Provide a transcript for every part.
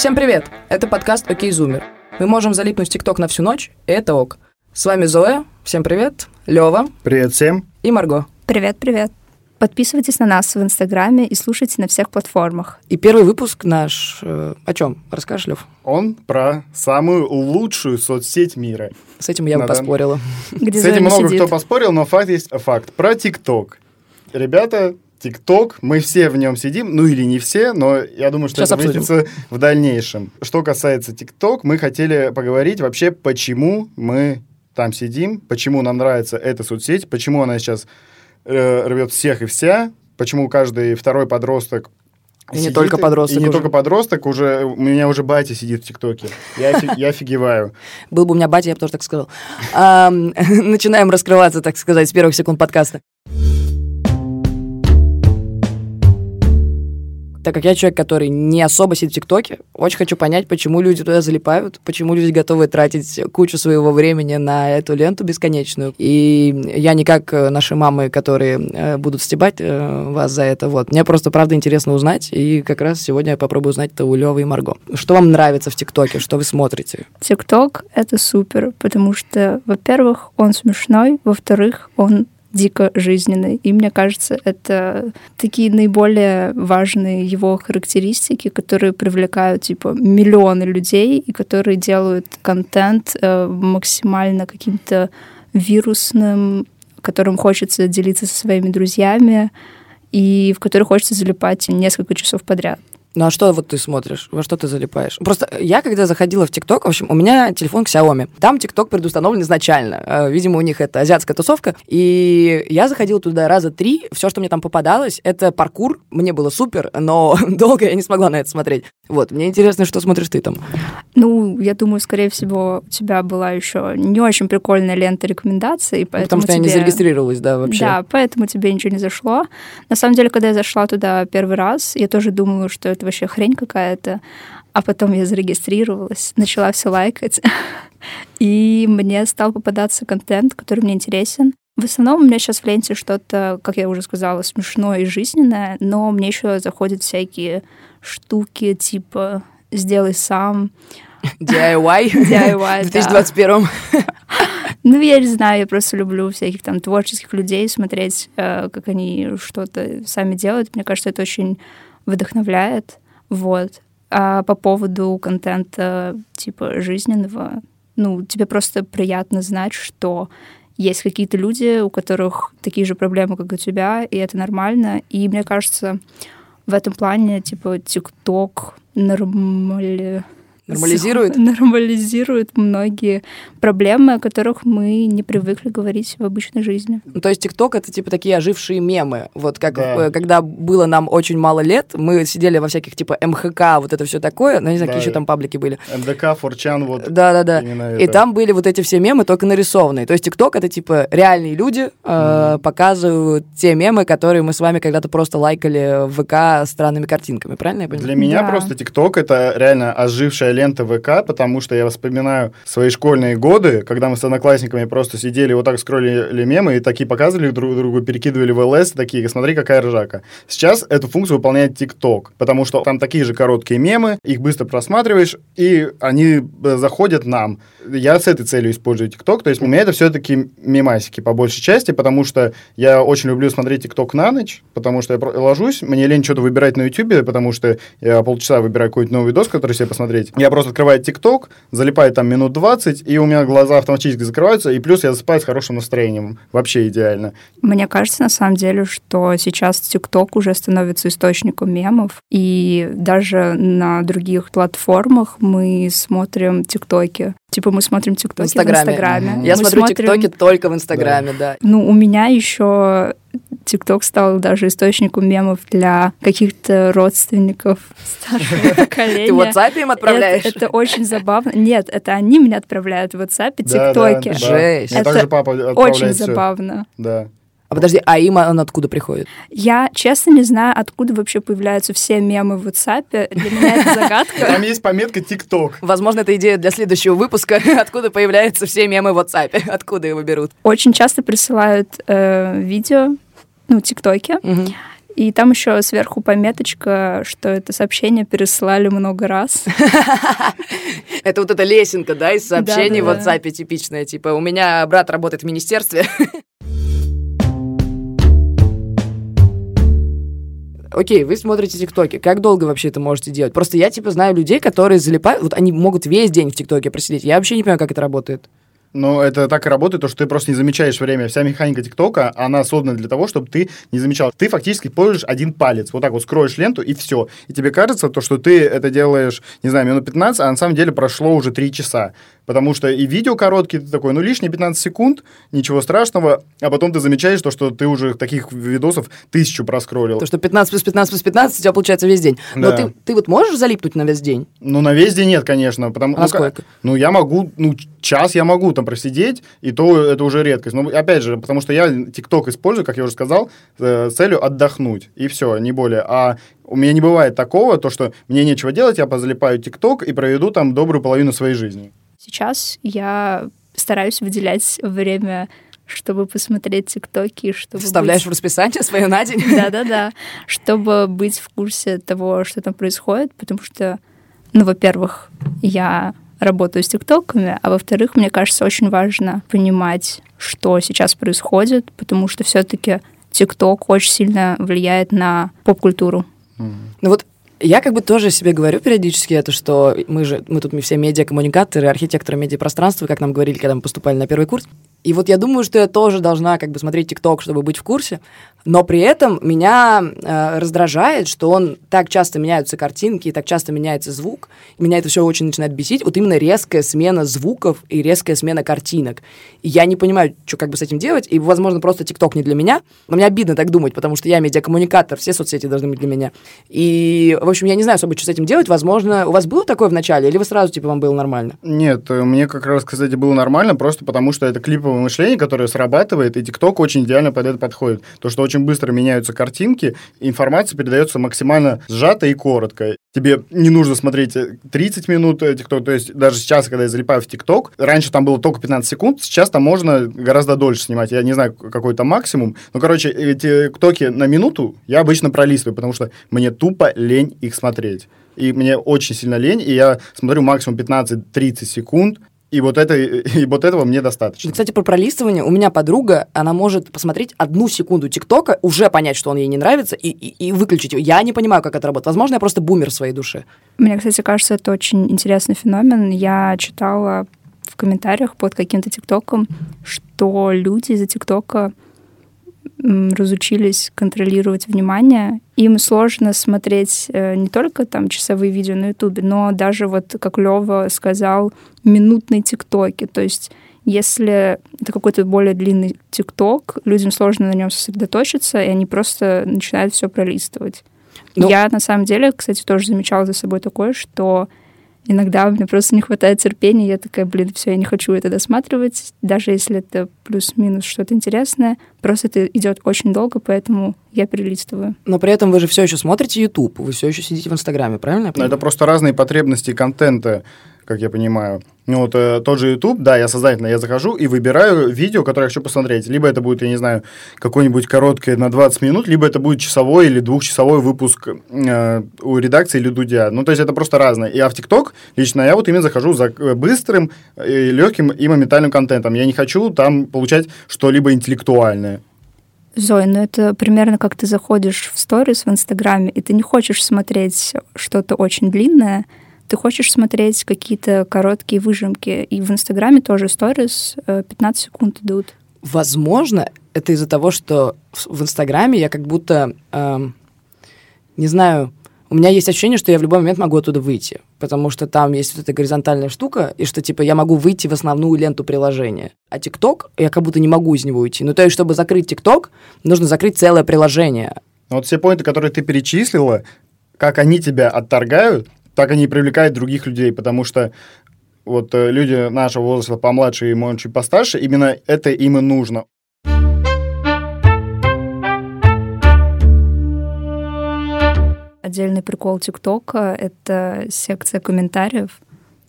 Всем привет! Это подкаст «Окей, Зумер». Мы можем залипнуть в ТикТок на всю ночь, и это ок. С вами Зоя, всем привет, Лева Привет всем. и Марго. Привет-привет. Подписывайтесь на нас в Инстаграме и слушайте на всех платформах. И первый выпуск наш... э, о чем? Расскажешь, Лев? Он про самую лучшую соцсеть мира. С этим я бы Надо. поспорила. Где С этим много сидит. кто поспорил, но факт есть факт. Про ТикТок. Ребята, ТикТок, мы все в нем сидим, ну или не все, но я думаю, что Сейчас это обсудим. выяснится в дальнейшем. Что касается ТикТок, мы хотели поговорить вообще, почему мы там сидим, почему нам нравится эта соцсеть, почему она сейчас э, рвет всех и вся, почему каждый второй подросток И не сидит, только подросток И не уже. только подросток, уже у меня уже батя сидит в ТикТоке. Я, я офигеваю. Был бы у меня батя, я бы тоже так сказал. Начинаем раскрываться, так сказать, с первых секунд подкаста. Так как я человек, который не особо сидит в ТикТоке, очень хочу понять, почему люди туда залипают, почему люди готовы тратить кучу своего времени на эту ленту бесконечную. И я не как э, наши мамы, которые э, будут стебать э, вас за это. Вот. Мне просто правда интересно узнать, и как раз сегодня я попробую узнать это у Левы и Марго. Что вам нравится в ТикТоке, что вы смотрите? ТикТок — это супер, потому что, во-первых, он смешной, во-вторых, он дико жизненный. И мне кажется, это такие наиболее важные его характеристики, которые привлекают, типа, миллионы людей и которые делают контент э, максимально каким-то вирусным, которым хочется делиться со своими друзьями и в который хочется залипать несколько часов подряд. Ну а что вот ты смотришь? Во что ты залипаешь? Просто я, когда заходила в ТикТок, в общем, у меня телефон Xiaomi. Там ТикТок предустановлен изначально. Э, Видимо, у них это азиатская тусовка. И я заходила туда раза три. Все, что мне там попадалось, это паркур. Мне было супер, но долго я не смогла на это смотреть. Вот, мне интересно, что смотришь ты там. Ну, я думаю, скорее всего, у тебя была еще не очень прикольная лента рекомендаций, поэтому Потому что я не тебе- зарегистрировалась, да, вообще. Да, поэтому тебе ничего не зашло. На самом деле, когда я зашла туда первый раз, я тоже думала, что это вообще хрень какая-то. А потом я зарегистрировалась, начала все лайкать. И мне стал попадаться контент, который мне интересен. В основном у меня сейчас в ленте что-то, как я уже сказала, смешное и жизненное, но мне еще заходят всякие штуки типа «сделай сам», DIY. DIY, В да. 2021. Ну, я не знаю, я просто люблю всяких там творческих людей, смотреть, э, как они что-то сами делают. Мне кажется, это очень вдохновляет. Вот. А по поводу контента типа жизненного, ну, тебе просто приятно знать, что есть какие-то люди, у которых такие же проблемы, как у тебя, и это нормально. И мне кажется, в этом плане, типа, ТикТок нормали... Нормализирует? Нормализирует многие проблемы, о которых мы не привыкли говорить в обычной жизни. Ну, То есть ТикТок это типа такие ожившие мемы. Вот как Да. э, когда было нам очень мало лет, мы сидели во всяких типа МХК, вот это все такое, ну не знаю, Да. какие еще там паблики были. МДК, Форчан, вот. Да, да, да. именно И это. там были вот эти все мемы, только нарисованные. То есть ТикТок это типа реальные люди э, показывают те мемы, которые мы с вами когда-то просто лайкали в ВК странными картинками. Правильно я понимаю? Для меня Да. просто ТикТок это реально ожившая лента ВК, потому что я вспоминаю свои школьные годы, когда мы с одноклассниками просто сидели вот так скроллили мемы и такие показывали друг другу, перекидывали в ЛС, такие, смотри, какая ржака. Сейчас эту функцию выполняет ТикТок, потому что там такие же короткие мемы, их быстро просматриваешь, и они э, заходят нам. Я с этой целью использую ТикТок, то есть у меня это все-таки мемасики по большей части, потому что я очень люблю смотреть ТикТок на ночь, потому что я ложусь, мне лень что-то выбирать на Ютубе, потому что я полчаса выбираю какой-то новый видос, который себе посмотреть. Я просто открываю ТикТок, залипаю там минут 20, и у меня глаза автоматически закрываются, и плюс я засыпаю с хорошим настроением. Вообще идеально. Мне кажется, на самом деле, что сейчас ТикТок уже становится источником мемов, и даже на других платформах мы смотрим ТикТоки. Типа мы смотрим В ТикТоки в Инстаграме. Инстаграме. Я Мы смотрю смотрим- ТикТоки только в Инстаграме, да. Ну, у меня еще ТикТок стал даже источником мемов для каких-то родственников старшего поколения. Ты в WhatsApp им отправляешь? Это, очень забавно. Нет, это они меня отправляют в WhatsApp и да. Жесть. Это также папа отправляет Очень забавно. Да. А подожди, а им он откуда приходит? Я честно не знаю, откуда вообще появляются все мемы в WhatsApp. Для меня это загадка. Там есть пометка ТикТок. Возможно, это идея для следующего выпуска. Откуда появляются все мемы в WhatsApp? Откуда его берут? Очень часто присылают э, видео, ну, тиктоки, Мгм. И там еще сверху пометочка, что это сообщение переслали много раз. Это вот эта лесенка, да, из сообщений в WhatsApp типичная. Типа, у меня брат работает в министерстве. Окей, вы смотрите ТикТоки. Как долго вообще это можете делать? Просто я, типа, знаю людей, которые залипают... Вот они могут весь день в ТикТоке просидеть. Я вообще не понимаю, как это работает. Ну, это так и работает, то, что ты просто не замечаешь время. Вся механика ТикТока, она создана для того, чтобы ты не замечал. Ты фактически пользуешь один палец. Вот так вот скроешь ленту, и все. И тебе кажется, то, что ты это делаешь, не знаю, минут 15, а на самом деле прошло уже 3 часа. Потому что и видео короткие, ты такой, ну, лишние 15 секунд, ничего страшного, а потом ты замечаешь то, что ты уже таких видосов тысячу проскроллил. То, что 15 плюс 15 плюс 15 у тебя получается весь день. Но ты, ты вот можешь залипнуть на весь день? Ну, на весь день нет, конечно. Потому, а ну, сколько? Ну, я могу, ну, час я могу там просидеть, и то это уже редкость. Но, опять же, потому что я ТикТок использую, как я уже сказал, с целью отдохнуть, и все, не более. А у меня не бывает такого, то, что мне нечего делать, я позалипаю ТикТок и проведу там добрую половину своей жизни. Сейчас я стараюсь выделять время чтобы посмотреть ТикТоки, чтобы Вставляешь быть... в расписание свое на день? Да-да-да, чтобы быть в курсе того, что там происходит, потому что, ну, во-первых, я работаю с ТикТоками, а во-вторых, мне кажется, очень важно понимать, что сейчас происходит, потому что все-таки ТикТок очень сильно влияет на поп-культуру. Ну вот я как бы тоже себе говорю периодически это, что мы же, мы тут мы все медиакоммуникаторы, архитекторы медиапространства, как нам говорили, когда мы поступали на первый курс. И вот я думаю, что я тоже должна как бы смотреть ТикТок, чтобы быть в курсе, но при этом меня э, раздражает, что он так часто меняются картинки, и так часто меняется звук, и меня это все очень начинает бесить. Вот именно резкая смена звуков и резкая смена картинок. И я не понимаю, что как бы с этим делать, и, возможно, просто ТикТок не для меня, но мне обидно так думать, потому что я медиакоммуникатор, все соцсети должны быть для меня. И, в общем, я не знаю особо, что с этим делать. Возможно, у вас было такое в начале, или вы сразу, типа, вам было нормально? Нет, э, мне как раз, кстати, было нормально, просто потому что это клиповое мышление, которое срабатывает, и ТикТок очень идеально под это подходит. То, что очень быстро меняются картинки, информация передается максимально сжато и коротко. Тебе не нужно смотреть 30 э, минут ТикТок, то есть даже сейчас, когда я залипаю в ТикТок, раньше там было только 15 секунд, сейчас там можно гораздо дольше снимать. Я не знаю, какой то максимум. Ну, короче, эти ТикТоки на минуту я обычно пролистываю, потому что мне тупо лень их смотреть. И мне очень сильно лень, и я смотрю максимум 15-30 секунд, и вот, это, и вот этого мне достаточно. Кстати, про пролистывание. У меня подруга, она может посмотреть одну секунду ТикТока, уже понять, что он ей не нравится, и, и, и выключить его. Я не понимаю, как это работает. Возможно, я просто бумер в своей душе. Мне, кстати, кажется, это очень интересный феномен. Я читала в комментариях под каким-то ТикТоком, что люди из-за ТикТока разучились контролировать внимание. Им сложно смотреть э, не только там часовые видео на Ютубе, но даже вот, как Лева сказал, минутные ТикТоки. То есть если это какой-то более длинный ТикТок, людям сложно на нем сосредоточиться, и они просто начинают все пролистывать. Ну, Я на самом деле, кстати, тоже замечала за собой такое, что иногда мне просто не хватает терпения, я такая, блин, все, я не хочу это досматривать, даже если это плюс-минус что-то интересное, просто это идет очень долго, поэтому я перелистываю. Но при этом вы же все еще смотрите YouTube, вы все еще сидите в Инстаграме, правильно? Это просто разные потребности контента как я понимаю. Ну, вот э, тот же YouTube, да, я сознательно, я захожу и выбираю видео, которое я хочу посмотреть. Либо это будет, я не знаю, какое-нибудь короткое на 20 минут, либо это будет часовой или двухчасовой выпуск э, у редакции или Дудя. Ну, то есть это просто разное. И а в ТикТок лично я вот именно захожу за э, быстрым, э, легким и моментальным контентом. Я не хочу там получать что-либо интеллектуальное. Зой, ну это примерно как ты заходишь в сторис в Инстаграме, и ты не хочешь смотреть что-то очень длинное, ты хочешь смотреть какие-то короткие выжимки, и в Инстаграме тоже сторис 15 э, секунд идут. Возможно, это из-за того, что в Инстаграме я как будто, эм, не знаю, у меня есть ощущение, что я в любой момент могу оттуда выйти, потому что там есть вот эта горизонтальная штука, и что, типа, я могу выйти в основную ленту приложения. А ТикТок, я как будто не могу из него уйти. Ну, то есть, чтобы закрыть ТикТок, нужно закрыть целое приложение. Вот все поинты, которые ты перечислила, как они тебя отторгают, так они и привлекают других людей, потому что вот э, люди нашего возраста помладше и, может, чуть постарше, именно это им и нужно. Отдельный прикол ТикТока — это секция комментариев.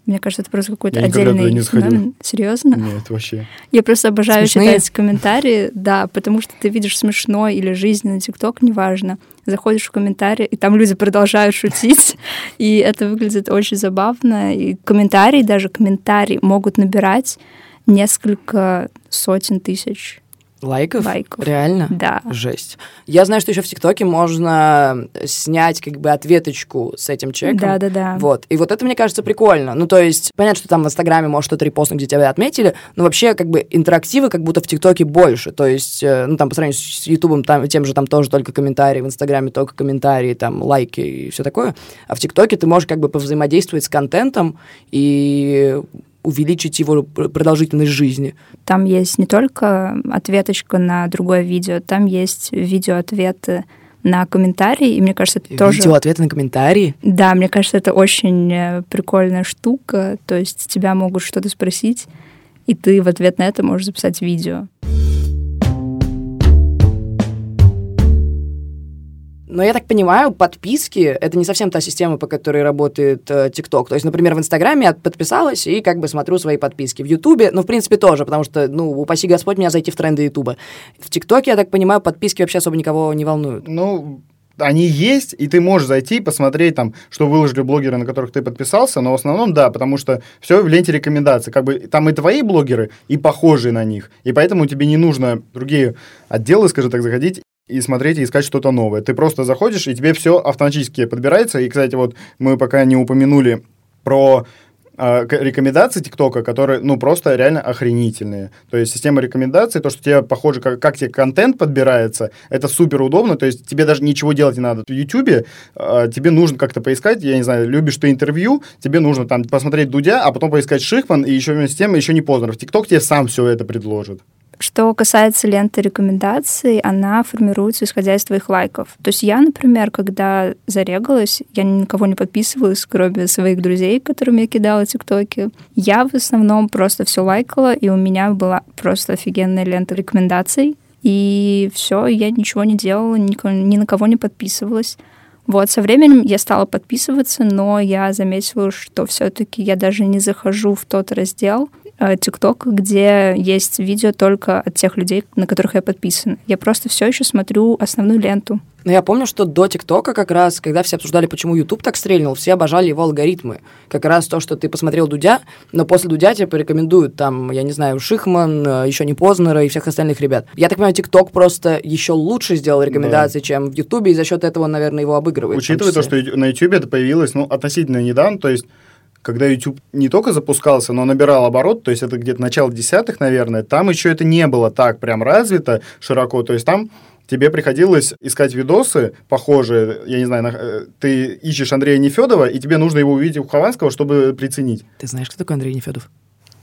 Мне кажется, это просто какой-то Я отдельный не заходил. феномен. Серьезно? Нет, вообще. Я просто обожаю Смешные? читать комментарии, да, потому что ты видишь смешной или жизненный ТикТок, неважно. Заходишь в комментарии, и там люди продолжают шутить, и это выглядит очень забавно. И комментарии, даже комментарии могут набирать несколько сотен тысяч Лайков? лайков. Реально? Да. Жесть. Я знаю, что еще в ТикТоке можно снять как бы ответочку с этим человеком. Да-да-да. Вот. И вот это, мне кажется, прикольно. Ну, то есть, понятно, что там в Инстаграме может что-то репостнуть, где тебя отметили, но вообще, как бы, интерактивы как будто в ТикТоке больше. То есть, э, ну, там, по сравнению с Ютубом, там, тем же там тоже только комментарии, в Инстаграме только комментарии, там, лайки и все такое. А в ТикТоке ты можешь как бы повзаимодействовать с контентом и увеличить его пр- продолжительность жизни. Там есть не только ответочка на другое видео, там есть видео-ответы на комментарии, и мне кажется, это тоже... Видео, ответы на комментарии. Да, мне кажется, это очень э, прикольная штука. То есть тебя могут что-то спросить, и ты в ответ на это можешь записать видео. Но я так понимаю, подписки — это не совсем та система, по которой работает э. То есть, например, в Инстаграме я подписалась и как бы смотрю свои подписки. В Ютубе, ну, в принципе, тоже, потому что, ну, упаси Господь меня зайти в тренды Ютуба. В ТикТоке, я так понимаю, подписки вообще особо никого не волнуют. Ну, они есть, и ты можешь зайти и посмотреть там, что выложили блогеры, на которых ты подписался, но в основном да, потому что все в ленте рекомендаций. Как бы там и твои блогеры, и похожие на них. И поэтому тебе не нужно другие отделы, скажем так, заходить и смотреть и искать что-то новое. Ты просто заходишь, и тебе все автоматически подбирается. И, кстати, вот мы пока не упомянули про к- рекомендации ТикТока, которые, ну, просто реально охренительные. То есть система рекомендаций, то, что тебе, похоже, как, как тебе контент подбирается, это супер удобно, то есть тебе даже ничего делать не надо. В Ютубе э, тебе нужно как-то поискать, я не знаю, любишь ты интервью, тебе нужно там посмотреть Дудя, а потом поискать Шихман, и еще вместе с тем еще не поздно. В ТикТок тебе сам все это предложит. Что касается ленты рекомендаций, она формируется исходя из твоих лайков. То есть я, например, когда зарегалась, я ни на кого не подписывалась, кроме своих друзей, которым я кидала тиктоки. Я в основном просто все лайкала, и у меня была просто офигенная лента рекомендаций. И все, я ничего не делала, ни на кого не подписывалась. Вот, со временем я стала подписываться, но я заметила, что все-таки я даже не захожу в тот раздел ТикТок, где есть видео только от тех людей, на которых я подписана. Я просто все еще смотрю основную ленту. Но я помню, что до ТикТока как раз, когда все обсуждали, почему YouTube так стрельнул, все обожали его алгоритмы. Как раз то, что ты посмотрел Дудя, но после Дудя тебе порекомендуют там, я не знаю, Шихман, э, еще не Познера и всех остальных ребят. Я так понимаю, ТикТок просто еще лучше сделал рекомендации, чем в Ютубе, и за счет этого, наверное, его обыгрывает. Учитывая то, что на YouTube это появилось, ну, относительно недавно, то есть когда YouTube не только запускался, но набирал оборот, то есть это где-то начало десятых, наверное, там еще это не было так прям развито широко, то есть там тебе приходилось искать видосы похожие, я не знаю, на- э, ты ищешь Андрея Нефедова, и тебе нужно его увидеть у Хованского, чтобы приценить. Ты знаешь, кто такой Андрей Нефедов?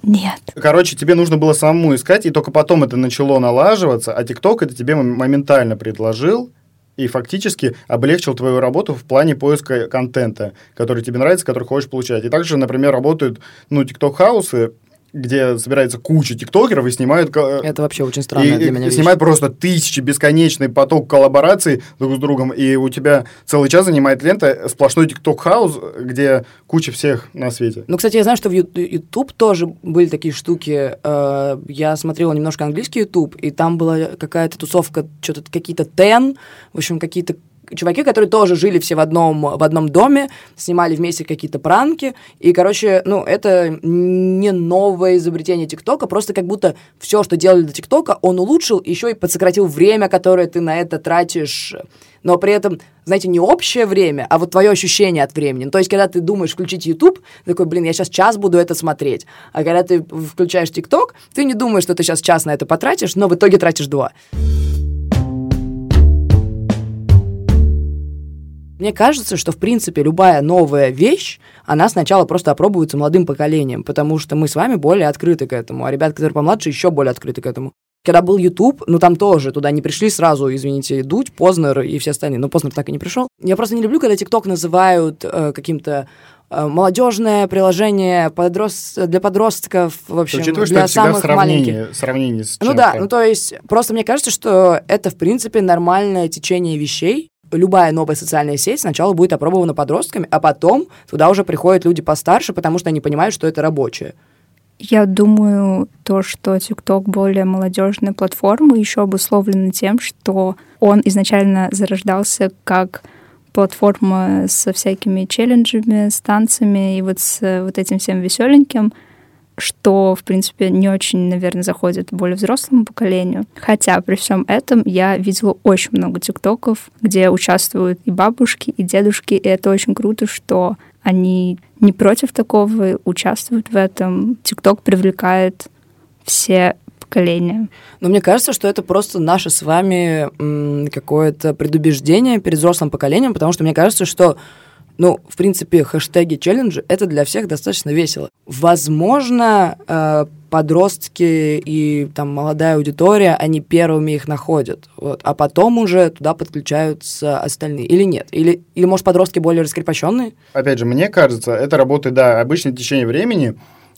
Нет. Короче, тебе нужно было самому искать, и только потом это начало налаживаться, а ТикТок это тебе мом- моментально предложил и фактически облегчил твою работу в плане поиска контента, который тебе нравится, который хочешь получать. И также, например, работают, ну, ТикТок-хаусы, где собирается куча тиктокеров и снимают... ко- Это вообще очень и, странная для и меня вещь. снимают просто тысячи, бесконечный поток коллабораций друг с другом, и у тебя целый час занимает лента сплошной тикток-хаус, где куча всех на свете. Ну, кстати, я знаю, что в YouTube тоже были такие штуки. Э, Я смотрела немножко английский YouTube, и там была какая-то тусовка, что-то какие-то Ten, в общем, какие-то чуваки, которые тоже жили все в одном, в одном доме, снимали вместе какие-то пранки, и, короче, ну, это не новое изобретение ТикТока, просто как будто все, что делали до ТикТока, он улучшил, еще и подсократил время, которое ты на это тратишь, но при этом, знаете, не общее время, а вот твое ощущение от времени. Ну, то есть, когда ты думаешь включить YouTube, такой, блин, я сейчас час буду это смотреть. А когда ты включаешь ТикТок, ты не думаешь, что ты сейчас час на это потратишь, но в итоге тратишь два. Мне кажется, что, в принципе, любая новая вещь, она сначала просто опробуется молодым поколением, потому что мы с вами более открыты к этому, а ребята, которые помладше, еще более открыты к этому. Когда был YouTube, ну там тоже туда не пришли сразу, извините, Дудь, Познер и все остальные. Но Познер так и не пришел. Я просто не люблю, когда ТикТок называют э, каким-то э, молодежное приложение подрос- для подростков, в общем, Учитывая, что для всегда самых маленьких. сравнение, сравнение с Ну да, ну то есть просто мне кажется, что это в принципе нормальное течение вещей. Любая новая социальная сеть сначала будет опробована подростками, а потом туда уже приходят люди постарше, потому что они понимают, что это рабочее. Я думаю, то, что TikTok более молодежная платформа, еще обусловлено тем, что он изначально зарождался как платформа со всякими челленджами, с танцами и вот с вот этим всем веселеньким, что, в принципе, не очень, наверное, заходит более взрослому поколению. Хотя при всем этом я видела очень много тиктоков, где участвуют и бабушки, и дедушки, и это очень круто, что они не против такого, участвуют в этом. ТикТок привлекает все поколения. Но мне кажется, что это просто наше с вами какое-то предубеждение перед взрослым поколением, потому что мне кажется, что ну, в принципе, хэштеги челленджи — это для всех достаточно весело. Возможно, э, подростки и там молодая аудитория, они первыми их находят, вот, а потом уже туда подключаются остальные. Или нет? Или, или может, подростки более раскрепощенные? Опять же, мне кажется, это работает, да, обычное течение времени,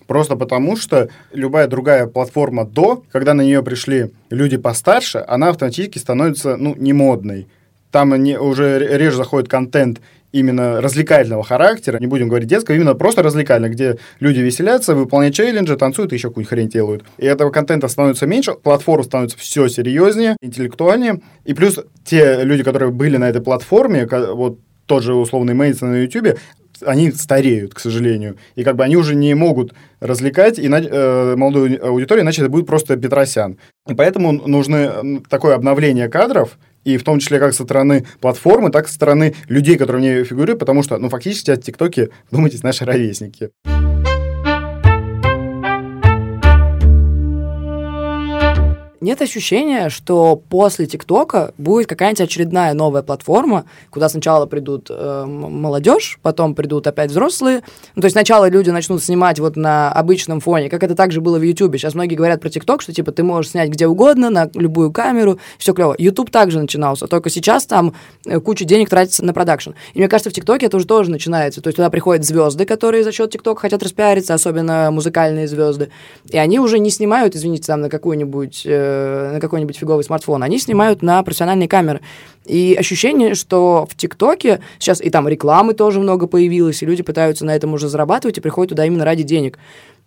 Просто потому, что любая другая платформа до, когда на нее пришли люди постарше, она автоматически становится, ну, не модной. Там не, уже реже заходит контент именно развлекательного характера, не будем говорить детского, именно просто развлекательного, где люди веселятся, выполняют челленджи, танцуют и еще какую-нибудь хрень делают. И этого контента становится меньше, платформа становится все серьезнее, интеллектуальнее. И плюс те люди, которые были на этой платформе, вот тот же условный Мейсон на YouTube, они стареют, к сожалению. И как бы они уже не могут развлекать и, э, молодую аудиторию, иначе это будет просто Петросян. И поэтому нужно такое обновление кадров, и в том числе как со стороны платформы, так и со стороны людей, которые в ней фигурируют, потому что, ну, фактически от ТикТоки, думайте, наши ровесники. Нет ощущения, что после ТикТока будет какая-нибудь очередная новая платформа, куда сначала придут э, молодежь, потом придут опять взрослые. Ну, то есть сначала люди начнут снимать вот на обычном фоне, как это также было в Ютубе. Сейчас многие говорят про ТикТок, что типа ты можешь снять где угодно, на любую камеру, все клево. Ютуб также начинался, только сейчас там э, куча денег тратится на продакшн. И мне кажется, в ТикТоке это уже тоже начинается. То есть туда приходят звезды, которые за счет ТикТока хотят распиариться, особенно музыкальные звезды. И они уже не снимают, извините, там на какую-нибудь э, Э, на какой-нибудь фиговый смартфон, они снимают на профессиональные камеры. И ощущение, что в ТикТоке сейчас и там рекламы тоже много появилось, и люди пытаются на этом уже зарабатывать и приходят туда именно ради денег.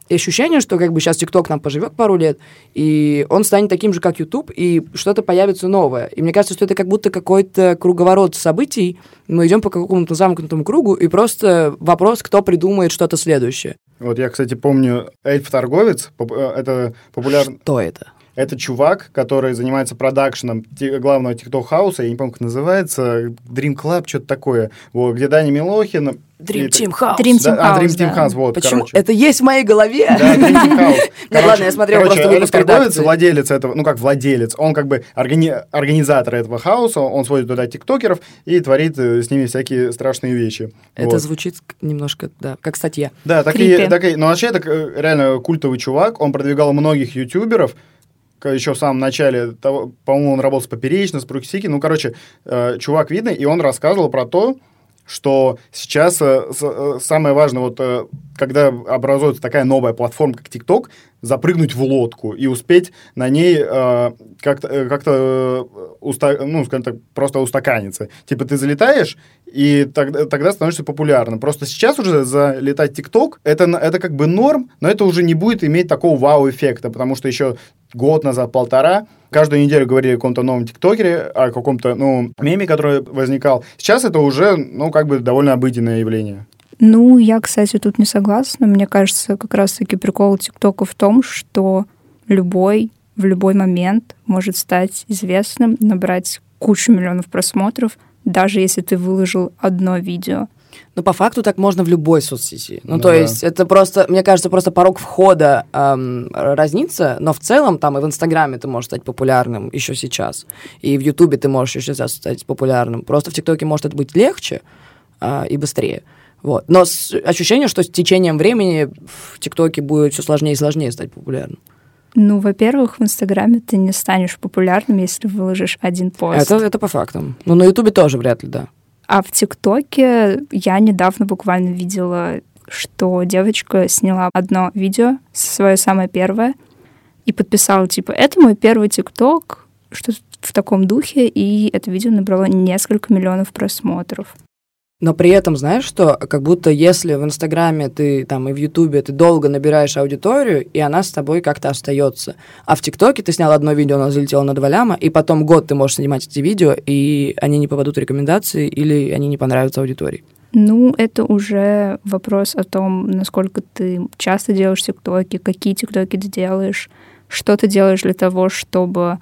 И ощущение, что как бы сейчас ТикТок нам поживет пару лет, и он станет таким же, как YouTube, и что-то появится новое. И мне кажется, что это как будто какой-то круговорот событий. Мы идем по какому-то замкнутому кругу, и просто вопрос, кто придумает что-то следующее. Вот я, кстати, помню эльф-торговец, э, это популярный... Что это? Это чувак, который занимается продакшеном главного TikTok хауса, я не помню, как называется, Dream Club, что-то такое, вот, где Дани Милохин... Dream Team House. Dream Team да, House, а, Dream Team да. House, вот, Почему? короче. Это есть в моей голове? Да, Dream Team House. Короче, ладно, я смотрел просто выпуск торговец, владелец этого, ну как владелец, он как бы органи организатор этого хаоса, он сводит туда тиктокеров и творит э, с ними всякие страшные вещи. Это вот. звучит немножко, да, как статья. Да, так и, так и, но вообще это э, реально культовый чувак, он продвигал многих ютуберов, еще в самом начале, того, по-моему, он работал с Поперечно, с Бруксики, ну, короче, э, чувак видный, и он рассказывал про то, что сейчас э, э, самое важное, вот э, когда образуется такая новая платформа, как TikTok, запрыгнуть в лодку и успеть на ней э, как-то, э, как-то э, уста, ну, скажем так, просто устаканиться. Типа ты залетаешь, и тогда, тогда становишься популярным. Просто сейчас уже залетать TikTok, это, это как бы норм, но это уже не будет иметь такого вау-эффекта, потому что еще год назад, полтора, каждую неделю говорили о каком-то новом тиктокере, о каком-то, ну, меме, который возникал. Сейчас это уже, ну, как бы довольно обыденное явление. Ну, я, кстати, тут не согласна. Мне кажется, как раз-таки прикол ТикТока в том, что любой в любой момент может стать известным, набрать кучу миллионов просмотров, даже если ты выложил одно видео. Ну, по факту так можно в любой соцсети. Ну, ну то да. есть это просто, мне кажется, просто порог входа эм, разнится, но в целом там и в Инстаграме ты можешь стать популярным еще сейчас, и в Ютубе ты можешь еще сейчас стать популярным. Просто в ТикТоке может это быть легче э, и быстрее. Вот. Но с, ощущение, что с течением времени в ТикТоке будет все сложнее и сложнее стать популярным. Ну, во-первых, в Инстаграме ты не станешь популярным, если выложишь один пост. Это, это по фактам. Ну, на Ютубе тоже вряд ли, да. А в ТикТоке я недавно буквально видела, что девочка сняла одно видео, свое самое первое, и подписала, типа, это мой первый ТикТок, что-то в таком духе, и это видео набрало несколько миллионов просмотров. Но при этом, знаешь что, как будто если в Инстаграме ты там и в Ютубе ты долго набираешь аудиторию, и она с тобой как-то остается. А в ТикТоке ты снял одно видео, оно залетело на два ляма, и потом год ты можешь снимать эти видео, и они не попадут в рекомендации, или они не понравятся аудитории. Ну, это уже вопрос о том, насколько ты часто делаешь тиктоки, какие тиктоки ты делаешь, что ты делаешь для того, чтобы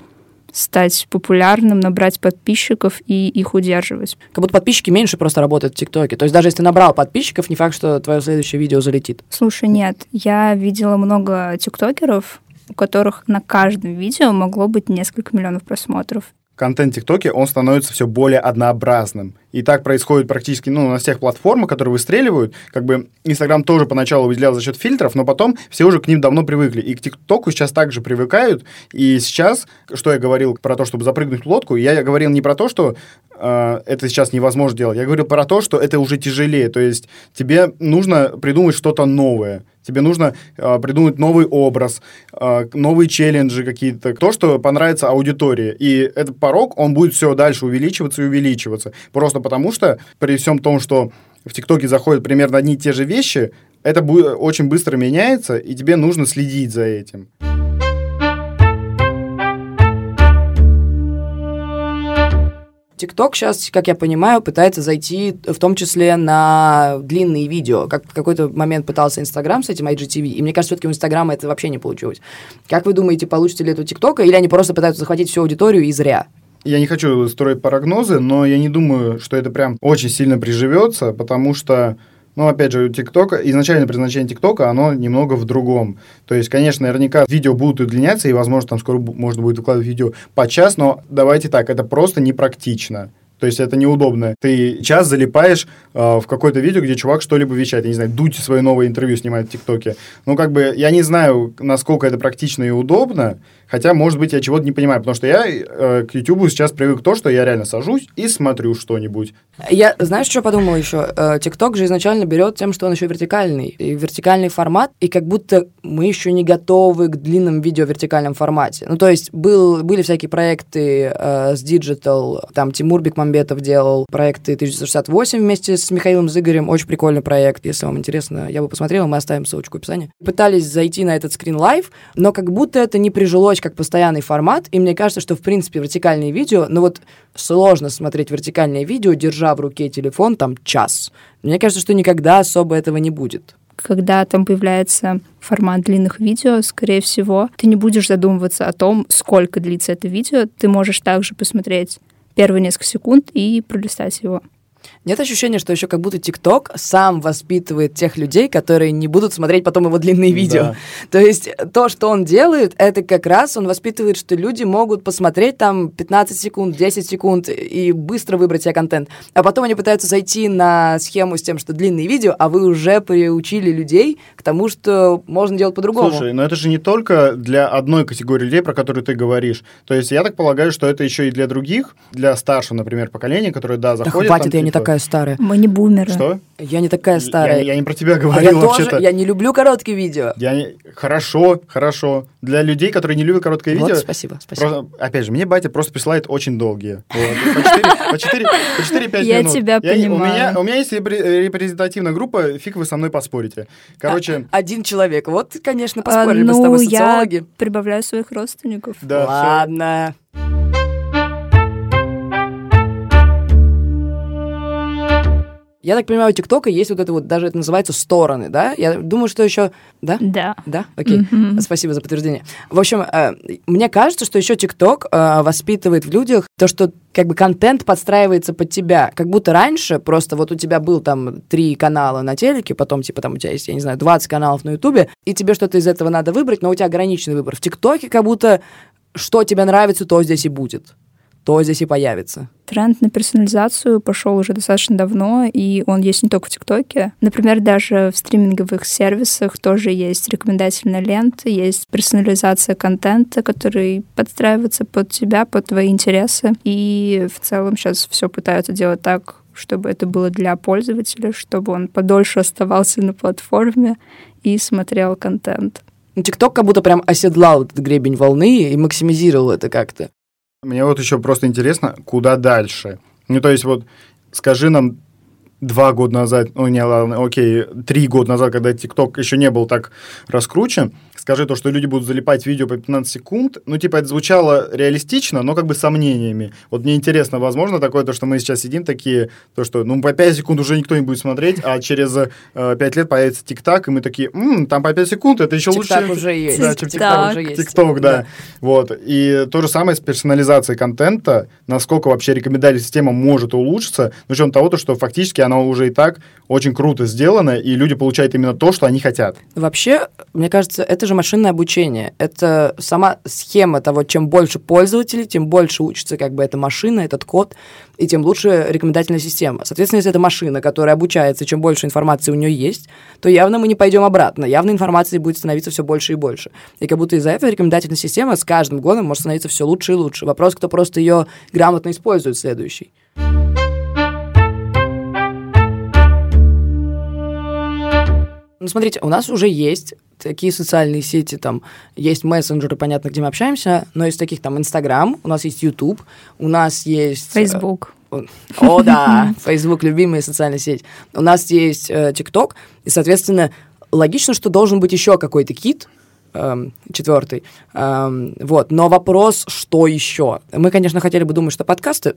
стать популярным, набрать подписчиков и их удерживать. Как будто подписчики меньше просто работают в ТикТоке. То есть даже если ты набрал подписчиков, не факт, что твое следующее видео залетит. Слушай, нет, я видела много тиктокеров, у которых на каждом видео могло быть несколько миллионов просмотров. Контент ТикТоке, он становится все более однообразным. И так происходит практически ну, на всех платформах, которые выстреливают. Как бы Инстаграм тоже поначалу выделял за счет фильтров, но потом все уже к ним давно привыкли. И к ТикТоку сейчас также привыкают. И сейчас, что я говорил про то, чтобы запрыгнуть в лодку, я говорил не про то, что э, это сейчас невозможно делать. Я говорил про то, что это уже тяжелее. То есть тебе нужно придумать что-то новое. Тебе нужно э, придумать новый образ, э, новые челленджи какие-то, то, что понравится аудитории. И этот порог, он будет все дальше увеличиваться и увеличиваться. Просто потому что при всем том, что в ТикТоке заходят примерно одни и те же вещи, это будет, очень быстро меняется, и тебе нужно следить за этим. ТикТок сейчас, как я понимаю, пытается зайти в том числе на длинные видео. Как в какой-то момент пытался Инстаграм с этим IGTV, и мне кажется, все-таки у Инстаграма это вообще не получилось. Как вы думаете, получится ли это у ТикТока, или они просто пытаются захватить всю аудиторию и зря? Я не хочу строить прогнозы, но я не думаю, что это прям очень сильно приживется, потому что ну, опять же, у ТикТока, изначально предназначение ТикТока, оно немного в другом. То есть, конечно, наверняка видео будут удлиняться, и, возможно, там скоро можно будет выкладывать видео по час, но давайте так, это просто непрактично. То есть это неудобно. Ты час залипаешь э, в какое-то видео, где чувак что-либо вещает. Я не знаю, Дудь свое новое интервью снимает в ТикТоке. Ну, как бы, я не знаю, насколько это практично и удобно, Хотя, может быть, я чего-то не понимаю, потому что я э, к YouTube сейчас привык то, что я реально сажусь и смотрю что-нибудь. Я, знаешь, что подумал еще? Э, TikTok же изначально берет тем, что он еще вертикальный. И вертикальный формат, и как будто мы еще не готовы к длинным видео в вертикальном формате. Ну, то есть был, были всякие проекты э, с digital, там Тимур Бекмамбетов делал проекты 1968 вместе с Михаилом Зыгарем, очень прикольный проект, если вам интересно, я бы посмотрел, мы оставим ссылочку в описании. Пытались зайти на этот screen life, но как будто это не прижилось как постоянный формат, и мне кажется, что, в принципе, вертикальные видео, ну вот сложно смотреть вертикальное видео, держа в руке телефон там час. Мне кажется, что никогда особо этого не будет когда там появляется формат длинных видео, скорее всего, ты не будешь задумываться о том, сколько длится это видео. Ты можешь также посмотреть первые несколько секунд и пролистать его. Нет ощущения, что еще как будто ТикТок сам воспитывает тех людей, которые не будут смотреть потом его длинные видео. Да. То есть то, что он делает, это как раз он воспитывает, что люди могут посмотреть там 15 секунд, 10 секунд и быстро выбрать себе контент. А потом они пытаются зайти на схему с тем, что длинные видео, а вы уже приучили людей к тому, что можно делать по-другому. Слушай, но это же не только для одной категории людей, про которую ты говоришь. То есть я так полагаю, что это еще и для других, для старшего, например, поколения, которые, да, заходят... Да хватит, там, я не типа, такая старая. Мы не бумеры. Что? Я не такая старая. Я, я не про тебя говорил а я вообще-то. Тоже, я не люблю короткие видео. Я не... Хорошо, хорошо. Для людей, которые не любят короткое вот, видео... спасибо, спасибо. Просто, опять же, мне батя просто присылает очень долгие. По 4-5 минут. Я тебя понимаю. У меня есть репрезентативная группа, фиг вы со мной поспорите. Короче... А, один человек. Вот, конечно, поспорили мы с тобой, социологи. я прибавляю своих родственников. Да. Ладно. Я так понимаю, у ТикТока есть вот это вот, даже это называется стороны, да? Я думаю, что еще... Да? Да. Да? Окей. Mm-hmm. Спасибо за подтверждение. В общем, э, мне кажется, что еще ТикТок э, воспитывает в людях то, что как бы контент подстраивается под тебя. Как будто раньше просто вот у тебя был там три канала на телеке, потом типа там у тебя есть, я не знаю, 20 каналов на Ютубе, и тебе что-то из этого надо выбрать, но у тебя ограниченный выбор. В ТикТоке как будто что тебе нравится, то здесь и будет то здесь и появится. Тренд на персонализацию пошел уже достаточно давно, и он есть не только в ТикТоке. Например, даже в стриминговых сервисах тоже есть рекомендательная лента, есть персонализация контента, который подстраивается под тебя, под твои интересы. И в целом сейчас все пытаются делать так, чтобы это было для пользователя, чтобы он подольше оставался на платформе и смотрел контент. ТикТок как будто прям оседлал этот гребень волны и максимизировал это как-то. Мне вот еще просто интересно, куда дальше? Ну, то есть вот скажи нам два года назад, ну не, ладно, окей, три года назад, когда ТикТок еще не был так раскручен, скажи то, что люди будут залипать видео по 15 секунд, ну, типа, это звучало реалистично, но как бы сомнениями. Вот мне интересно, возможно такое, то, что мы сейчас сидим такие, то, что, ну, по 5 секунд уже никто не будет смотреть, а через э, 5 лет появится ТикТок, и мы такие, м-м, там по 5 секунд, это еще лучше. ТикТок уже есть. Да, TikTok уже есть. ТикТок, да. Вот. И то же самое с персонализацией контента, насколько вообще рекомендательная система может улучшиться, с учетом того, то, что фактически она уже и так очень круто сделана, и люди получают именно то, что они хотят. Вообще, мне кажется, это же машинное обучение. Это сама схема того, чем больше пользователей, тем больше учится как бы эта машина, этот код, и тем лучше рекомендательная система. Соответственно, если это машина, которая обучается, чем больше информации у нее есть, то явно мы не пойдем обратно. Явно информации будет становиться все больше и больше. И как будто из-за этого рекомендательная система с каждым годом может становиться все лучше и лучше. Вопрос, кто просто ее грамотно использует следующий. Ну, смотрите, у нас уже есть такие социальные сети, там, есть мессенджеры, понятно, где мы общаемся, но из таких там Инстаграм, у нас есть Ютуб, у нас есть... э, Facebook. О, да, Facebook любимая социальная сеть. У нас есть э, ТикТок, и, соответственно, логично, что должен быть еще какой-то кит, эм, четвертый. Эм, вот. Но вопрос, что еще? Мы, конечно, хотели бы думать, что подкасты,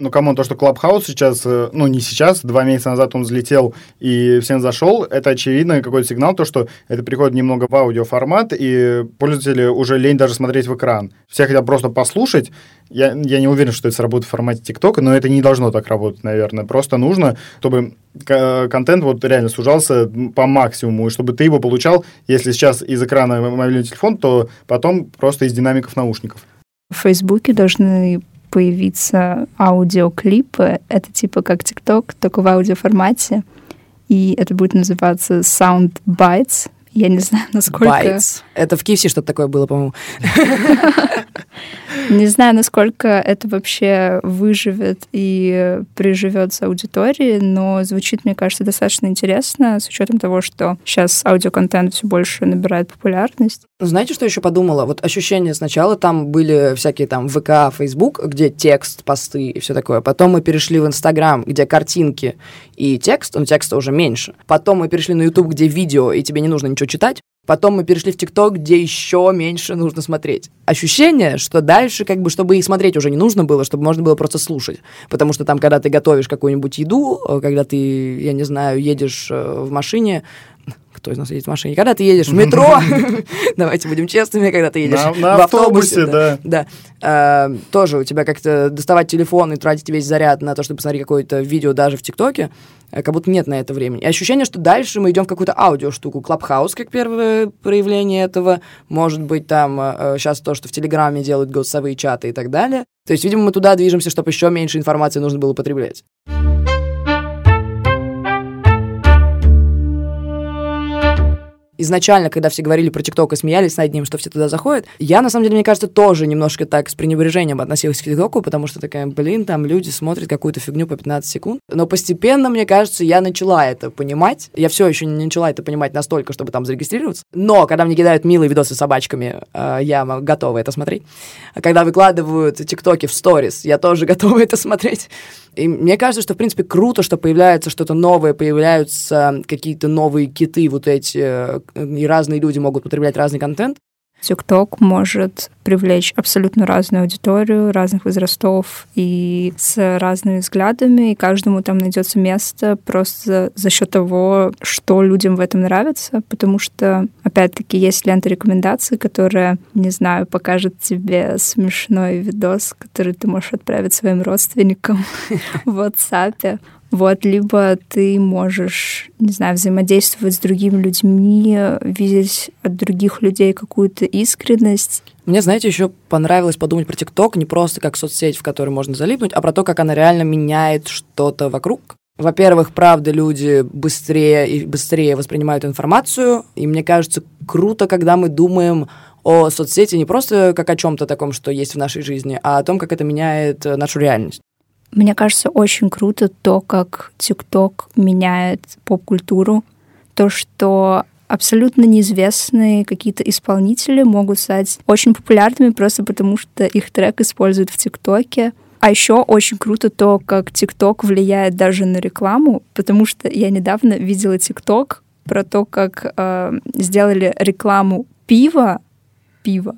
Ну, come on, то, что Клабхаус сейчас, э, ну, не сейчас, два месяца назад он взлетел и всем зашел, это очевидно какой-то сигнал, то, что это приходит немного в аудиоформат, и пользователи уже лень даже смотреть в экран. Все хотят просто послушать. Я, я не уверен, что это сработает в формате ТикТока, но это не должно так работать, наверное. Просто нужно, чтобы к- контент вот реально сужался по максимуму, и чтобы ты его получал, если сейчас из экрана мобильный телефон, то потом просто из динамиков наушников. В Фейсбуке должны появиться аудиоклипы. Это типа как ТикТок, только в аудиоформате. И это будет называться Sound Bites. Я не знаю, насколько... Bytes. Это в KFC что-то такое было, по-моему. Не знаю, насколько это вообще выживет и приживется аудитории, но звучит, мне кажется, достаточно интересно, с учетом того, что сейчас аудиоконтент все больше набирает популярность. Ну, Знаете, что еще подумала? Вот ощущение сначала там были всякие там ВК, Фейсбук, где текст, посты и все такое. Потом мы перешли в Инстаграм, где картинки и текст, но текста уже меньше. Потом мы перешли на Ютуб, где видео, и тебе не нужно ничего читать. Потом мы перешли в ТикТок, где еще меньше нужно смотреть. Ощущение, что дальше, как бы, чтобы и смотреть уже не нужно было, чтобы можно было просто слушать. Потому что там, когда ты готовишь какую-нибудь еду, э, когда ты, я не знаю, едешь э, в машине, кто из нас едет в машине? Когда ты едешь в метро, давайте будем честными, когда ты едешь На- в автобусе, да. Да. А, тоже у тебя как-то доставать телефон и тратить весь заряд на то, чтобы посмотреть какое-то видео даже в ТикТоке, э, как будто нет на это времени. И ощущение, что дальше мы идем в какую-то аудиоштуку. Клабхаус как первое проявление этого. Может быть, там сейчас то, что в Телеграме делают голосовые чаты и так далее. То есть, видимо, мы туда движемся, чтобы еще меньше информации нужно было потреблять. Изначально, когда все говорили про ТикТок и смеялись над ним, что все туда заходят, я, на самом деле, мне кажется, тоже немножко так с пренебрежением относилась к ТикТоку, потому что такая, блин, там люди смотрят какую-то фигню по 15 секунд. Но постепенно, мне кажется, я начала это понимать. Я все еще не начала это понимать настолько, чтобы там зарегистрироваться. Но когда мне кидают милые видосы с собачками, э, я готова это смотреть. А когда выкладывают ТикТоки в сторис, я тоже готова это смотреть. И мне кажется, что, в принципе, круто, что появляется что-то новое, появляются какие-то новые киты, вот эти, э, и разные люди могут потреблять разный контент. ТикТок может привлечь абсолютно разную аудиторию, разных возрастов и с разными взглядами, и каждому там найдется место просто за счет того, что людям в этом нравится, потому что, опять-таки, есть лента рекомендаций, которая, не знаю, покажет тебе смешной видос, который ты можешь отправить своим родственникам в WhatsApp. Вот, либо ты можешь, не знаю, взаимодействовать с другими людьми, видеть от других людей какую-то искренность. Мне, знаете, еще понравилось подумать про ТикТок не просто как соцсеть, в которой можно залипнуть, а про то, как она реально меняет что-то вокруг. Во-первых, правда, люди быстрее и быстрее воспринимают информацию, и мне кажется, круто, когда мы думаем о соцсети не просто как о чем-то таком, что есть в нашей жизни, а о том, как это меняет нашу реальность. Мне кажется, очень круто то, как ТикТок меняет поп-культуру. То, что абсолютно неизвестные какие-то исполнители могут стать очень популярными просто потому, что их трек используют в ТикТоке. А еще очень круто то, как ТикТок влияет даже на рекламу, потому что я недавно видела ТикТок про то, как э, сделали рекламу пива, пива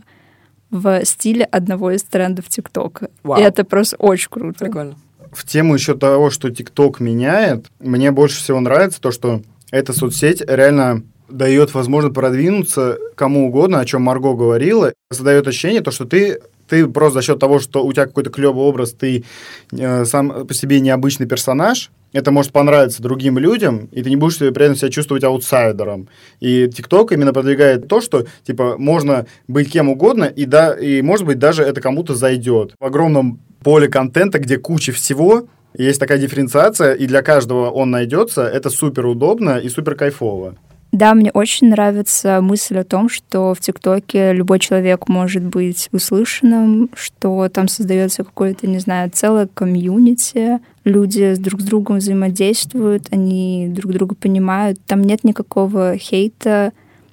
в стиле одного из трендов ТикТока. И это просто очень круто. Прикольно. В тему еще того, что ТикТок меняет, мне больше всего нравится то, что эта соцсеть реально дает возможность продвинуться кому угодно, о чем Марго говорила, создает ощущение, то, что ты ты просто за счет того, что у тебя какой-то клевый образ, ты э, сам по себе необычный персонаж, это может понравиться другим людям, и ты не будешь при этом себя чувствовать аутсайдером. И ТикТок именно продвигает то, что, типа, можно быть кем угодно, и, да, и может быть, даже это кому-то зайдет. В огромном поле контента, где куча всего, есть такая дифференциация, и для каждого он найдется, это супер удобно и супер кайфово. Да, мне очень нравится мысль о том, что в ТикТоке любой человек может быть услышанным, что там создается какое-то, не знаю, целое комьюнити, люди с друг с другом взаимодействуют, они друг друга понимают, там нет никакого хейта,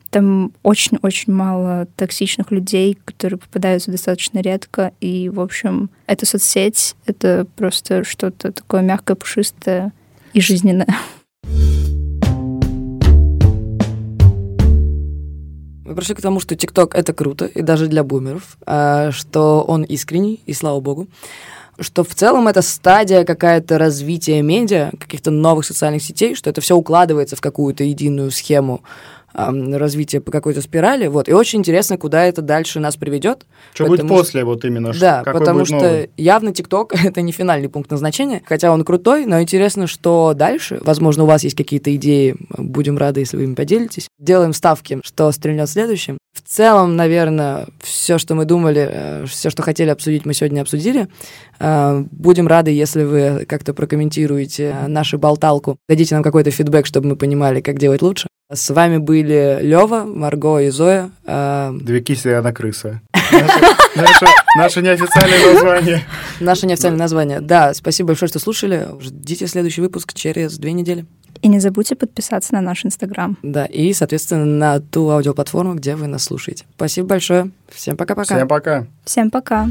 там очень-очень мало токсичных людей, которые попадаются достаточно редко. И, в общем, эта соцсеть — это просто что-то такое мягкое, пушистое и жизненное. Мы пришли к тому, что ТикТок — это круто, и даже для бумеров, а, что он искренний, и слава богу, что в целом это стадия какая-то развития медиа, каких-то новых социальных сетей, что это все укладывается в какую-то единую схему развития по какой-то спирали. Вот. И очень интересно, куда это дальше нас приведет. Что будет после вот именно? Да, потому что новый? явно ТикТок — это не финальный пункт назначения, хотя он крутой, но интересно, что дальше. Возможно, у вас есть какие-то идеи, будем рады, если вы им поделитесь. Делаем ставки, что стрельнет следующим. В целом, наверное, все, что мы думали, э, все, что хотели обсудить, мы сегодня обсудили. Э, будем рады, если вы как-то прокомментируете нашу болталку, дадите нам какой-то фидбэк, чтобы мы понимали, как делать лучше. С вами были Лева, Марго и Зоя. Э, Две киси и одна крыса. Наше неофициальное название. Наше неофициальное название. Да, спасибо большое, что слушали. Ждите следующий выпуск через две недели. И не забудьте подписаться на наш Инстаграм. Да, и, соответственно, на ту аудиоплатформу, где вы нас слушаете. Спасибо большое. Всем пока-пока. Всем пока. Всем пока.